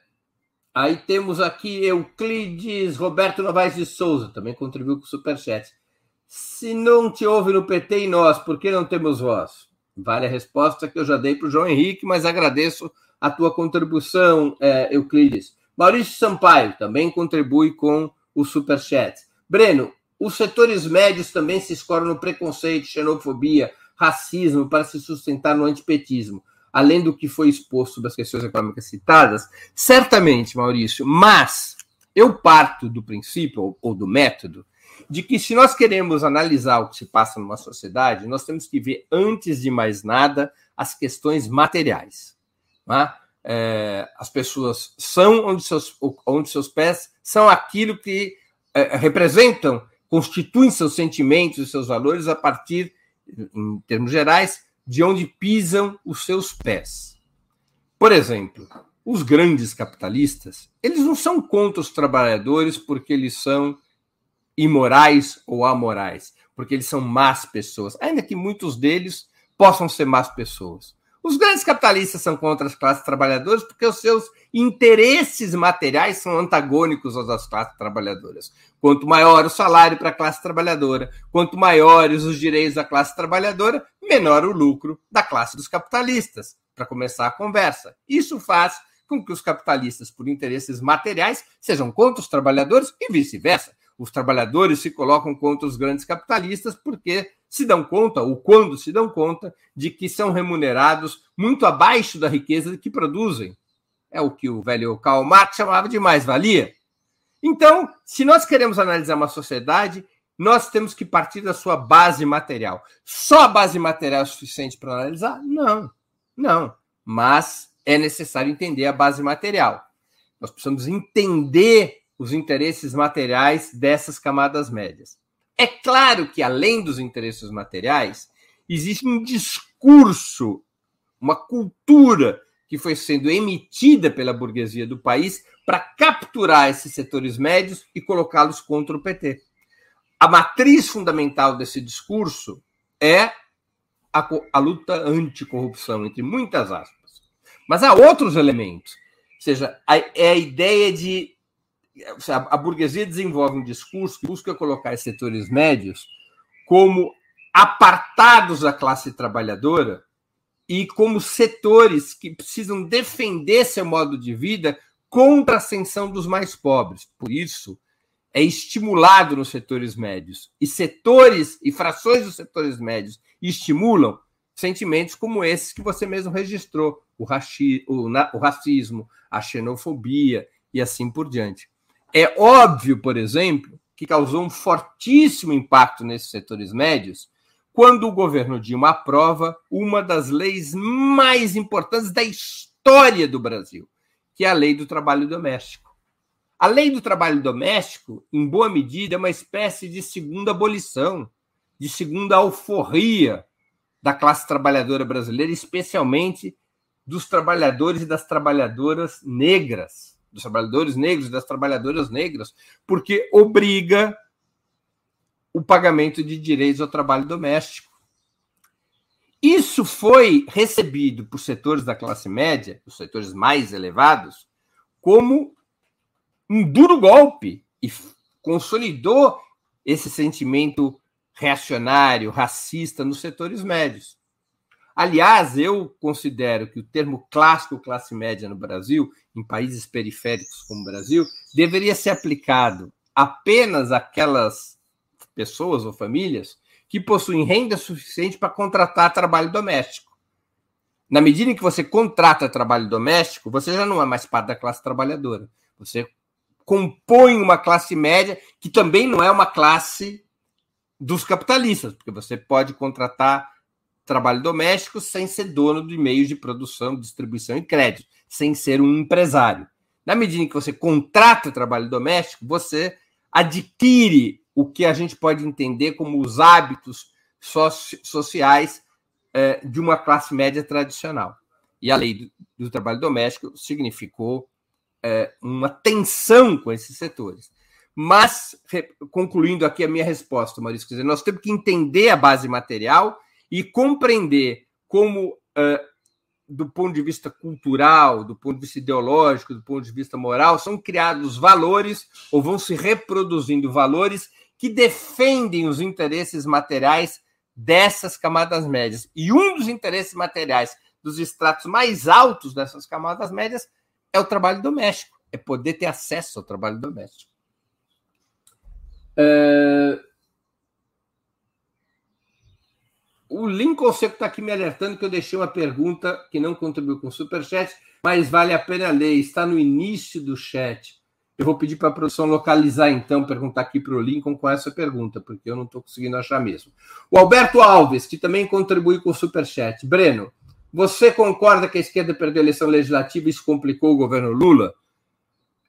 Aí temos aqui Euclides Roberto Novaes de Souza, também contribuiu com o Superchat. Se não te ouve no PT e nós, por que não temos voz? Vale a resposta que eu já dei para o João Henrique, mas agradeço a tua contribuição, é, Euclides. Maurício Sampaio também contribui com o Superchat. Breno, os setores médios também se escoram no preconceito, xenofobia, racismo para se sustentar no antipetismo além do que foi exposto sobre as questões econômicas citadas? Certamente, Maurício, mas eu parto do princípio ou do método de que se nós queremos analisar o que se passa numa sociedade, nós temos que ver, antes de mais nada, as questões materiais. É? É, as pessoas são onde seus, onde seus pés são aquilo que é, representam, constituem seus sentimentos e seus valores a partir, em termos gerais, de onde pisam os seus pés. Por exemplo, os grandes capitalistas, eles não são contra os trabalhadores porque eles são imorais ou amorais, porque eles são más pessoas, ainda que muitos deles possam ser más pessoas. Os grandes capitalistas são contra as classes trabalhadoras porque os seus interesses materiais são antagônicos aos das classes trabalhadoras. Quanto maior o salário para a classe trabalhadora, quanto maiores os direitos da classe trabalhadora, menor o lucro da classe dos capitalistas, para começar a conversa. Isso faz com que os capitalistas, por interesses materiais, sejam contra os trabalhadores e vice-versa. Os trabalhadores se colocam contra os grandes capitalistas porque se dão conta, ou quando se dão conta, de que são remunerados muito abaixo da riqueza que produzem. É o que o velho Karl Marx chamava de mais-valia. Então, se nós queremos analisar uma sociedade, nós temos que partir da sua base material. Só a base material é suficiente para analisar? Não, não. Mas é necessário entender a base material. Nós precisamos entender os interesses materiais dessas camadas médias. É claro que, além dos interesses materiais, existe um discurso, uma cultura que foi sendo emitida pela burguesia do país para capturar esses setores médios e colocá-los contra o PT. A matriz fundamental desse discurso é a, a luta anticorrupção, entre muitas aspas. Mas há outros elementos. Ou seja, é a ideia de. A, burguesia desenvolve um discurso que busca colocar esses setores médios como apartados da classe trabalhadora e como setores que precisam defender seu modo de vida contra a ascensão dos mais pobres. Por isso, é estimulado nos setores médios. E setores e frações dos setores médios estimulam sentimentos como esses que você mesmo registrou: o, o racismo, a xenofobia e assim por diante. É óbvio, por exemplo, que causou um fortíssimo impacto nesses setores médios quando o governo Dilma aprova uma das leis mais importantes da história do Brasil, que é a Lei do Trabalho Doméstico. A Lei do Trabalho Doméstico, em boa medida, é uma espécie de segunda abolição, de segunda alforria da classe trabalhadora brasileira, especialmente dos trabalhadores e das trabalhadoras negras, dos trabalhadores negros das trabalhadoras negras, porque obriga o pagamento de direitos ao trabalho doméstico. Isso foi recebido por setores da classe média, os setores mais elevados, como um duro golpe e consolidou esse sentimento reacionário, racista nos setores médios. Aliás, eu considero que o termo clássico classe média no Brasil, em países periféricos como o Brasil, deveria ser aplicado apenas àquelas pessoas ou famílias que possuem renda suficiente para contratar trabalho doméstico. Na medida em que você contrata trabalho doméstico, você já não é mais parte da classe trabalhadora. Você compõe uma classe média que também não é uma classe dos capitalistas, porque você pode contratar trabalho doméstico sem ser dono de meios de produção, distribuição e crédito, sem ser um empresário. Na medida em que você contrata trabalho doméstico, você adquire o que a gente pode entender como os hábitos sociais é, de uma classe média tradicional. E a lei do, do trabalho doméstico significou é, uma tensão com esses setores. Mas, concluindo aqui a minha resposta, Maurício, quer dizer, nós temos que entender a base material e compreender como, é, do ponto de vista cultural, do ponto de vista ideológico, do ponto de vista moral, são criados valores ou vão se reproduzindo valores que defendem os interesses materiais dessas camadas médias. E um dos interesses materiais dos estratos mais altos dessas camadas médias é o trabalho doméstico, é poder ter acesso ao trabalho doméstico. É... O Lincoln Seco está aqui me alertando que eu deixei uma pergunta que não contribuiu com o Superchat, mas vale a pena ler, está no início do chat. Eu vou pedir para a produção localizar, então, perguntar aqui para o Lincoln com essa pergunta, porque eu não estou conseguindo achar mesmo. O Alberto Alves, que também contribui com o Superchat. Breno, você concorda que a esquerda perdeu a eleição legislativa e isso complicou o governo Lula?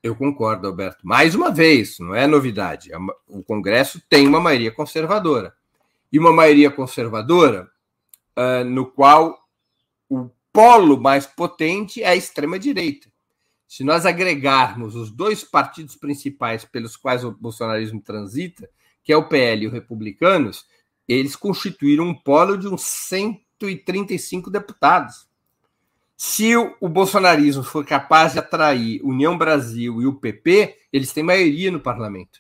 Eu concordo, Alberto. Mais uma vez, não é novidade. É o Congresso tem uma maioria conservadora. E uma maioria conservadora uh, no qual o polo mais potente é a extrema-direita. Se nós agregarmos os dois partidos principais pelos quais o bolsonarismo transita, que é o PL e o Republicanos, eles constituíram um polo de uns 135 deputados. Se o, o bolsonarismo for capaz de atrair União Brasil e o PP, eles têm maioria no parlamento.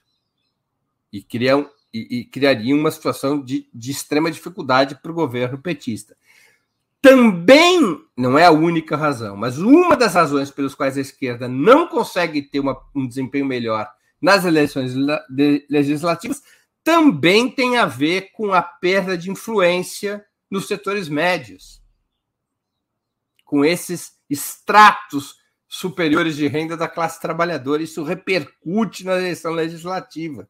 E, criam, e, e criariam uma situação de, de extrema dificuldade para o governo petista também não é a única razão, mas uma das razões pelas quais a esquerda não consegue ter uma, um desempenho melhor nas eleições legislativas também tem a ver com a perda de influência nos setores médios, com esses estratos superiores de renda da classe trabalhadora. Isso repercute na eleição legislativa,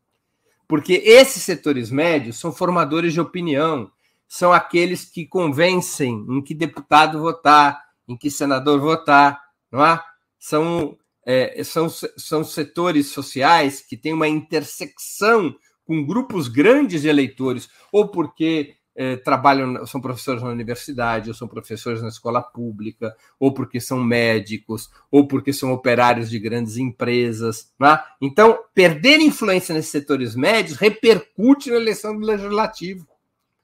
porque esses setores médios são formadores de opinião, são aqueles que convencem em que deputado votar, em que senador votar, não é? São é, são, são setores sociais que têm uma intersecção com grupos grandes de eleitores, ou porque é, trabalham, são professores na universidade, ou são professores na escola pública, ou porque são médicos, ou porque são operários de grandes empresas. Né? Então, perder influência nesses setores médios repercute na eleição do legislativo.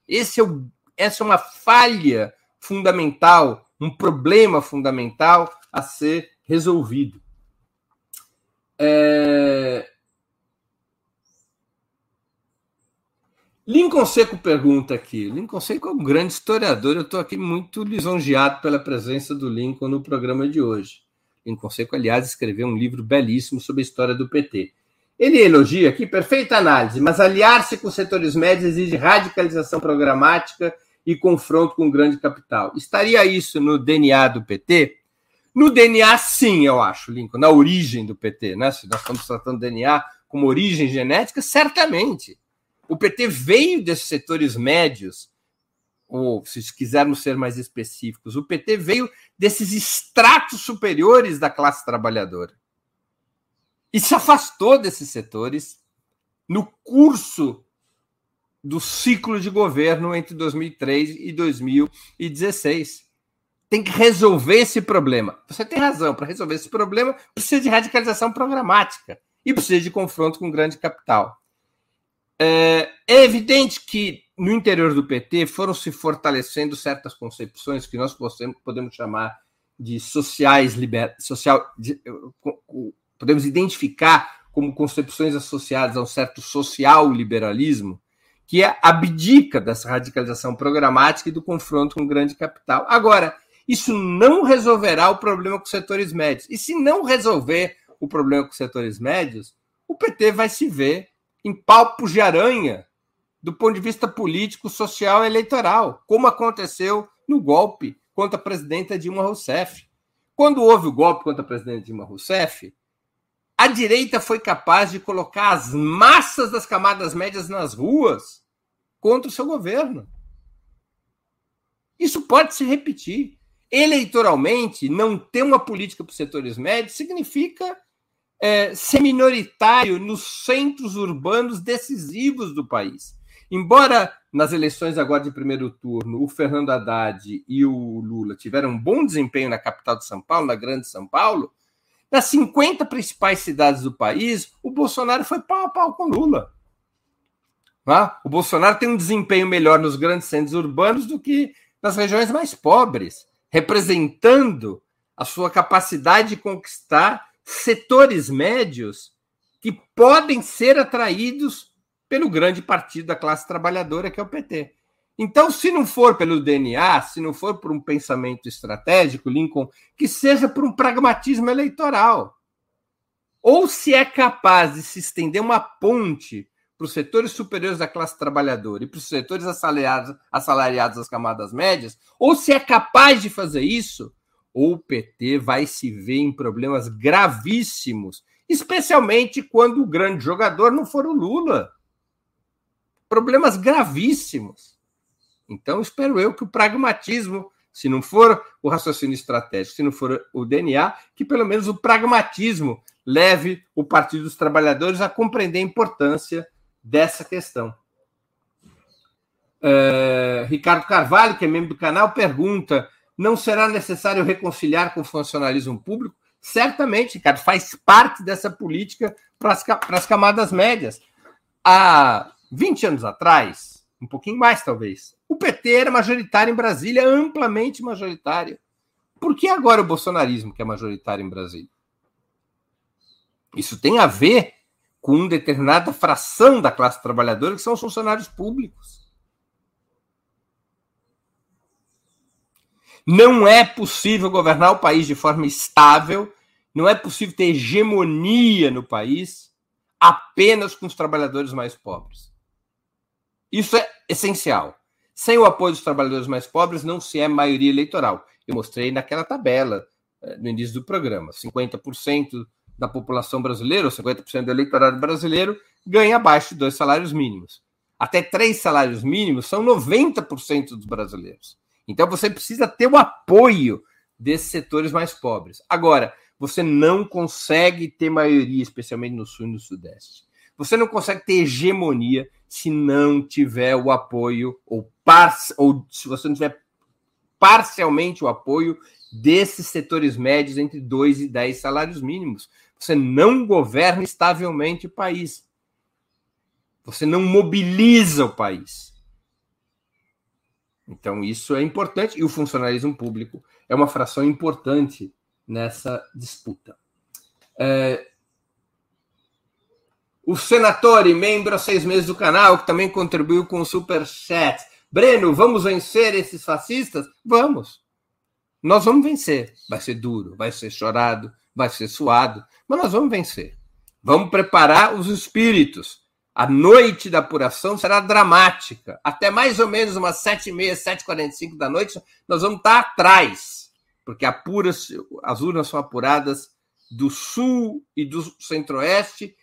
Esse é o, essa é uma falha fundamental, um problema fundamental a ser resolvido. É... Lincoln Seco pergunta aqui. Lincoln Seco é um grande historiador. Eu estou aqui muito lisonjeado pela presença do Lincoln no programa de hoje. Lincoln Seco, aliás, escreveu um livro belíssimo sobre a história do PT. Ele elogia aqui perfeita análise, mas aliar-se com setores médios exige radicalização programática e confronto com o grande capital. Estaria isso no DNA do PT? No DNA, sim, eu acho, Lincoln, na origem do PT, né? Se nós estamos tratando do DNA como origem genética, certamente. O PT veio desses setores médios, ou se quisermos ser mais específicos, o PT veio desses estratos superiores da classe trabalhadora. E se afastou desses setores no curso do ciclo de governo entre 2003 e 2016 tem que resolver esse problema. Você tem razão, para resolver esse problema precisa de radicalização programática e precisa de confronto com o grande capital. É, é evidente que no interior do PT foram se fortalecendo certas concepções que nós podemos chamar de sociais liber... social de... podemos identificar como concepções associadas a um certo social liberalismo que abdica dessa radicalização programática e do confronto com o grande capital. Agora, isso não resolverá o problema com os setores médios. E se não resolver o problema com os setores médios, o PT vai se ver em palpos de aranha do ponto de vista político, social e eleitoral, como aconteceu no golpe contra a presidenta Dilma Rousseff. Quando houve o golpe contra a presidenta Dilma Rousseff, a direita foi capaz de colocar as massas das camadas médias nas ruas contra o seu governo. Isso pode se repetir eleitoralmente, não ter uma política para os setores médios significa é, ser minoritário nos centros urbanos decisivos do país. Embora nas eleições agora de primeiro turno o Fernando Haddad e o Lula tiveram um bom desempenho na capital de São Paulo, na grande São Paulo, nas 50 principais cidades do país, o Bolsonaro foi pau a pau com Lula. Ah, o Bolsonaro tem um desempenho melhor nos grandes centros urbanos do que nas regiões mais pobres representando a sua capacidade de conquistar setores médios que podem ser atraídos pelo grande partido da classe trabalhadora, que é o PT. Então, se não for pelo DNA, se não for por um pensamento estratégico, Lincoln, que seja por um pragmatismo eleitoral. Ou se é capaz de se estender uma ponte para os setores superiores da classe trabalhadora e para os setores assalariados, assalariados das camadas médias, ou se é capaz de fazer isso, ou o PT vai se ver em problemas gravíssimos, especialmente quando o grande jogador não for o Lula. Problemas gravíssimos. Então, espero eu que o pragmatismo, se não for o raciocínio estratégico, se não for o DNA, que pelo menos o pragmatismo leve o Partido dos Trabalhadores a compreender a importância dessa questão. É, Ricardo Carvalho, que é membro do canal, pergunta: não será necessário reconciliar com o funcionalismo público? Certamente, Ricardo, faz parte dessa política para as camadas médias. Há 20 anos atrás, um pouquinho mais talvez, o PT era majoritário em Brasília, amplamente majoritário. Por que agora o bolsonarismo que é majoritário em Brasília? Isso tem a ver com uma determinada fração da classe trabalhadora, que são os funcionários públicos. Não é possível governar o país de forma estável, não é possível ter hegemonia no país apenas com os trabalhadores mais pobres. Isso é essencial. Sem o apoio dos trabalhadores mais pobres, não se é maioria eleitoral. Eu mostrei naquela tabela eh, no início do programa: 50% da população brasileira, ou 50% do eleitorado brasileiro, ganha abaixo de dois salários mínimos. Até três salários mínimos são 90% dos brasileiros. Então você precisa ter o apoio desses setores mais pobres. Agora, você não consegue ter maioria, especialmente no Sul e no Sudeste. Você não consegue ter hegemonia se não tiver o apoio, ou, par ou se você não tiver parcialmente o apoio desses setores médios entre 2 e 10 salários mínimos. Você não governa estavelmente o país. Você não mobiliza o país. Então, isso é importante e o funcionalismo público é uma fração importante nessa disputa. É... O senador e membro há seis meses do canal, que também contribuiu com o super chat. Breno, vamos vencer esses fascistas? Vamos. Nós vamos vencer. Vai ser duro, vai ser chorado, vai ser suado, mas nós vamos vencer. Vamos preparar os espíritos. A noite da apuração será dramática. Até mais ou menos umas sete e meia, sete quarenta e cinco da noite, nós vamos estar atrás, porque apura as urnas são apuradas do sul e do centro-oeste,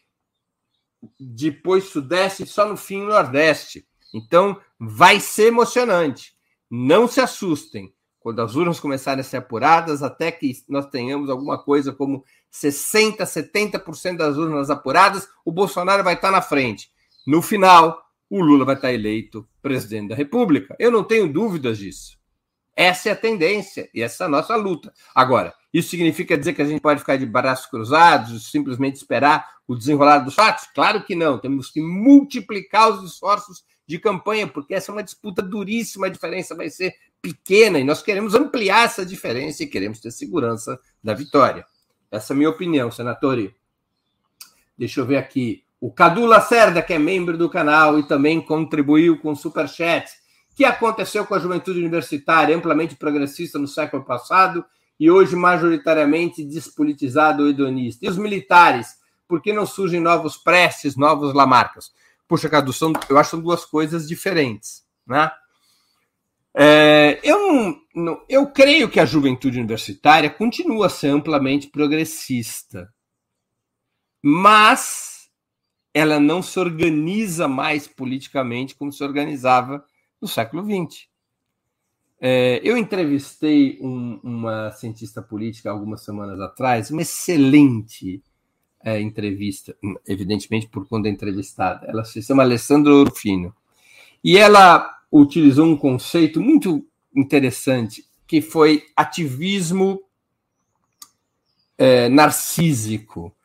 depois sudeste e só no fim nordeste. Então, vai ser emocionante. Não se assustem quando as urnas começarem a ser apuradas, até que nós tenhamos alguma coisa como 60%, 70% das urnas apuradas, o Bolsonaro vai estar na frente. No final, o Lula vai estar eleito presidente da República. Eu não tenho dúvidas disso. Essa é a tendência e essa é a nossa luta. Agora, isso significa dizer que a gente pode ficar de braços cruzados, simplesmente esperar o desenrolar dos fatos? Claro que não. Temos que multiplicar os esforços de campanha, porque essa é uma disputa duríssima, a diferença vai ser pequena e nós queremos ampliar essa diferença e queremos ter segurança da vitória. Essa é a minha opinião, senador. Deixa eu ver aqui. O Cadu Lacerda, que é membro do canal e também contribuiu com o Superchat. Que aconteceu com a juventude universitária, amplamente progressista no século passado e hoje majoritariamente despolitizado ou hedonista? E os militares, por que não surgem novos prestes, novos Lamarcas? Puxa, Cadu, são, eu acho que são duas coisas diferentes. Né? É, eu, não, eu creio que a juventude universitária continua a ser amplamente progressista, mas ela não se organiza mais politicamente como se organizava no século XX. É, eu entrevistei um, uma cientista política algumas semanas atrás, uma excelente é, entrevista, evidentemente por conta da entrevistada. Ela se chama Alessandra Orfino. E ela utilizou um conceito muito interessante, que foi ativismo é, narcísico.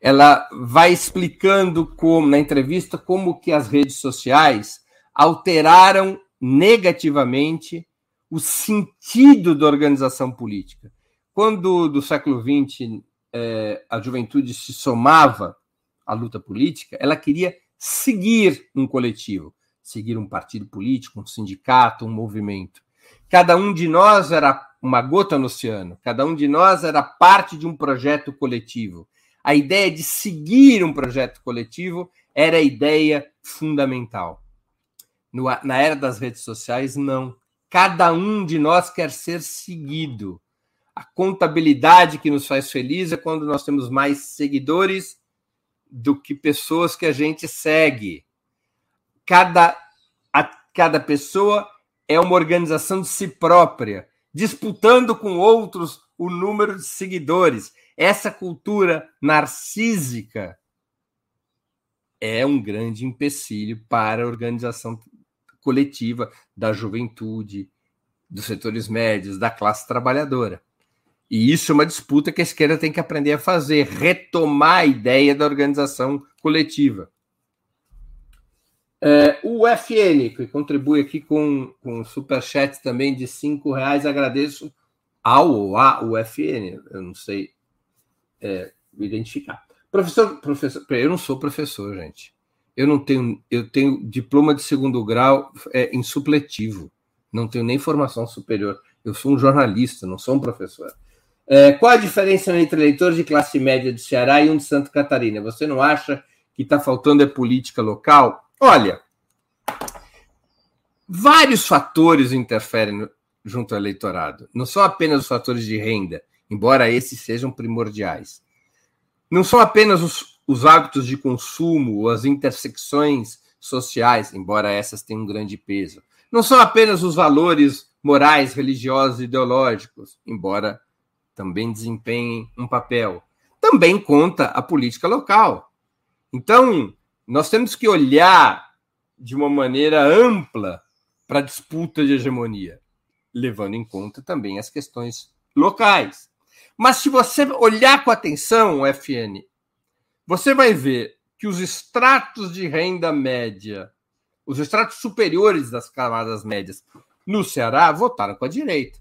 Ela vai explicando como na entrevista como que as redes sociais alteraram negativamente o sentido da organização política. Quando do século XX é, a juventude se somava à luta política, ela queria seguir um coletivo seguir um partido político, um sindicato, um movimento. Cada um de nós era uma gota no oceano, cada um de nós era parte de um projeto coletivo. A ideia de seguir um projeto coletivo era a ideia fundamental. No, na era das redes sociais, não. Cada um de nós quer ser seguido. A contabilidade que nos faz feliz é quando nós temos mais seguidores do que pessoas que a gente segue cada, a, cada pessoa é uma organização de si própria, disputando com outros o número de seguidores. Essa cultura narcísica é um grande empecilho para a organização coletiva da juventude, dos setores médios, da classe trabalhadora. E isso é uma disputa que a esquerda tem que aprender a fazer, retomar a ideia da organização coletiva. É, o FN, que contribui aqui com, com superchat também de cinco reais, agradeço ao a UFN, eu não sei é, identificar. Professor, professor, eu não sou professor, gente. Eu não tenho, eu tenho diploma de segundo grau é, em supletivo. Não tenho nem formação superior. Eu sou um jornalista, não sou um professor. É, qual a diferença entre eleitor de classe média de Ceará e um de Santa Catarina? Você não acha que está faltando é política local? Olha, vários fatores interferem junto ao eleitorado. Não são apenas os fatores de renda, embora esses sejam primordiais. Não são apenas os, os hábitos de consumo ou as intersecções sociais, embora essas tenham um grande peso. Não são apenas os valores morais, religiosos e ideológicos, embora também desempenhem um papel. Também conta a política local. Então, nós temos que olhar de uma maneira ampla para a disputa de hegemonia, levando em conta também as questões locais. Mas se você olhar com atenção FN, você vai ver que os estratos de renda média, os estratos superiores das camadas médias no Ceará votaram com a direita.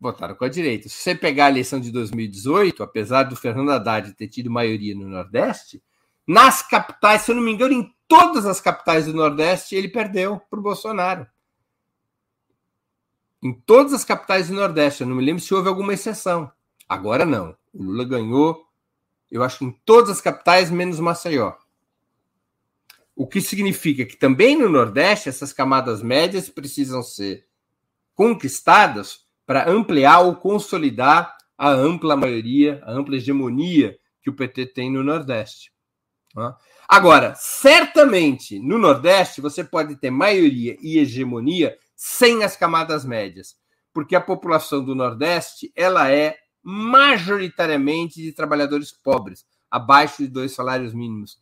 Votaram com a direita. Se você pegar a eleição de 2018, apesar do Fernando Haddad ter tido maioria no Nordeste, nas capitais, se eu não me engano, em todas as capitais do Nordeste, ele perdeu para o Bolsonaro. Em todas as capitais do Nordeste, eu não me lembro se houve alguma exceção. Agora não. O Lula ganhou, eu acho, em todas as capitais, menos Maceió. O que significa que também no Nordeste essas camadas médias precisam ser conquistadas para ampliar ou consolidar a ampla maioria, a ampla hegemonia que o PT tem no Nordeste. Agora, certamente no Nordeste você pode ter maioria e hegemonia sem as camadas médias, porque a população do Nordeste ela é majoritariamente de trabalhadores pobres, abaixo de dois salários mínimos.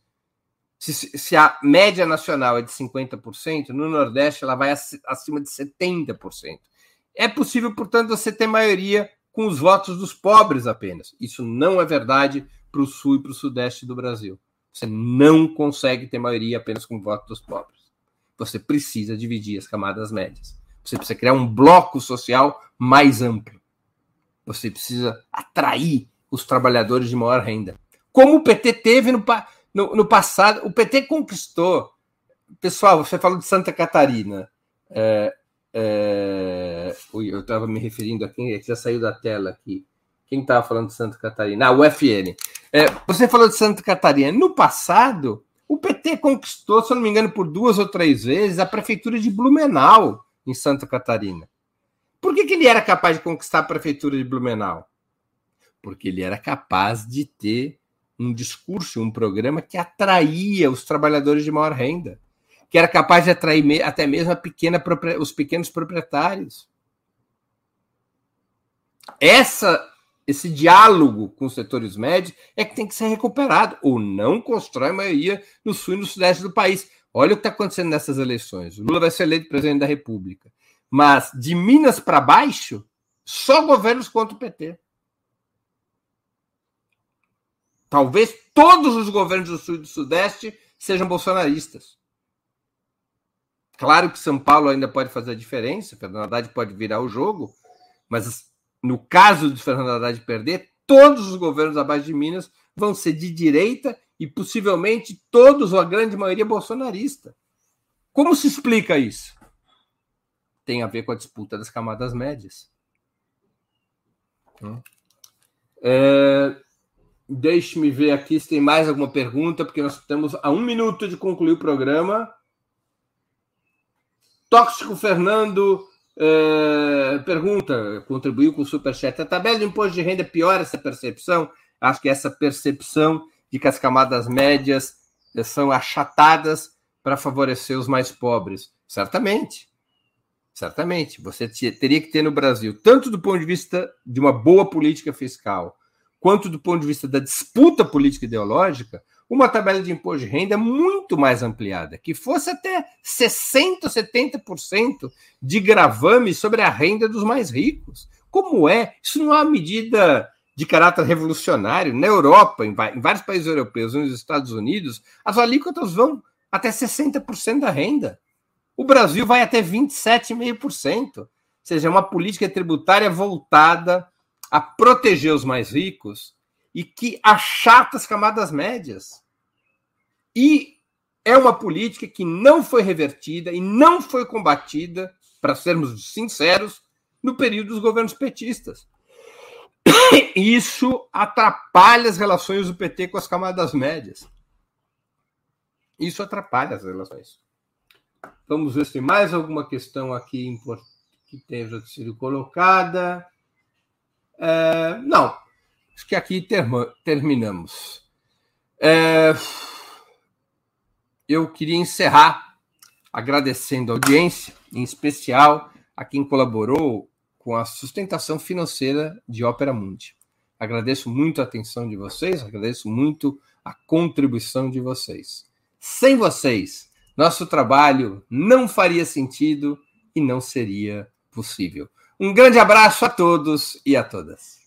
Se, se, a média nacional é de 50%, no Nordeste ela vai acima de 70%. É possível, portanto, você ter maioria com os votos dos pobres apenas. Isso não é verdade para o Sul e para o Sudeste do Brasil. Você não consegue ter maioria apenas com o voto dos pobres. Você precisa dividir as camadas médias. Você precisa criar um bloco social mais amplo. Você precisa atrair os trabalhadores de maior renda. Como o PT teve no, no, no passado, o PT conquistou. Pessoal, você falou de Santa Catarina. É, é... Eu estava me referindo a quem é já saiu da tela aqui. Quem estava falando de Santa Catarina? Ah, o FN. É, você falou de Santa Catarina. No passado, o PT conquistou, se eu não me engano, por duas ou três vezes, a prefeitura de Blumenau, em Santa Catarina. Por que, que ele era capaz de conquistar a prefeitura de Blumenau? Porque ele era capaz de ter um discurso, um programa que atraía os trabalhadores de maior renda, que era capaz de atrair até mesmo pequena, os pequenos proprietários. Essa, esse diálogo com os setores médios é que tem que ser recuperado, ou não constrói maioria no sul e no sudeste do país. Olha o que está acontecendo nessas eleições. O Lula vai ser eleito presidente da República. Mas de Minas para baixo, só governos contra o PT. Talvez todos os governos do Sul e do Sudeste sejam bolsonaristas. Claro que São Paulo ainda pode fazer a diferença, Fernando Haddad pode virar o jogo, mas no caso de Fernando Haddad perder, todos os governos abaixo de Minas vão ser de direita e possivelmente todos, ou a grande maioria, bolsonarista. Como se explica isso? Tem a ver com a disputa das camadas médias. É, Deixe-me ver aqui se tem mais alguma pergunta, porque nós estamos a um minuto de concluir o programa. Tóxico Fernando é, pergunta, contribuiu com o Superchat. A tabela de imposto de renda piora essa percepção? Acho que essa percepção de que as camadas médias eh, são achatadas para favorecer os mais pobres. Certamente. Certamente. Você teria que ter no Brasil, tanto do ponto de vista de uma boa política fiscal, quanto do ponto de vista da disputa política ideológica, uma tabela de imposto de renda muito mais ampliada, que fosse até 60%, 70% de gravame sobre a renda dos mais ricos. Como é? Isso não é uma medida de caráter revolucionário. Na Europa, em vários países europeus, nos Estados Unidos, as alíquotas vão até 60% da renda. O Brasil vai até 27,5%. Ou seja, é uma política tributária voltada a proteger os mais ricos e que achata as camadas médias. E é uma política que não foi revertida e não foi combatida, para sermos sinceros, no período dos governos petistas. Isso atrapalha as relações do PT com as camadas médias. Isso atrapalha as relações. Vamos ver se tem mais alguma questão aqui que tenha sido colocada. É, não, acho que aqui terminamos. É, eu queria encerrar agradecendo a audiência, em especial a quem colaborou com a sustentação financeira de Ópera Mundi. Agradeço muito a atenção de vocês, agradeço muito a contribuição de vocês. Sem vocês, nosso trabalho não faria sentido e não seria possível. Um grande abraço a todos e a todas.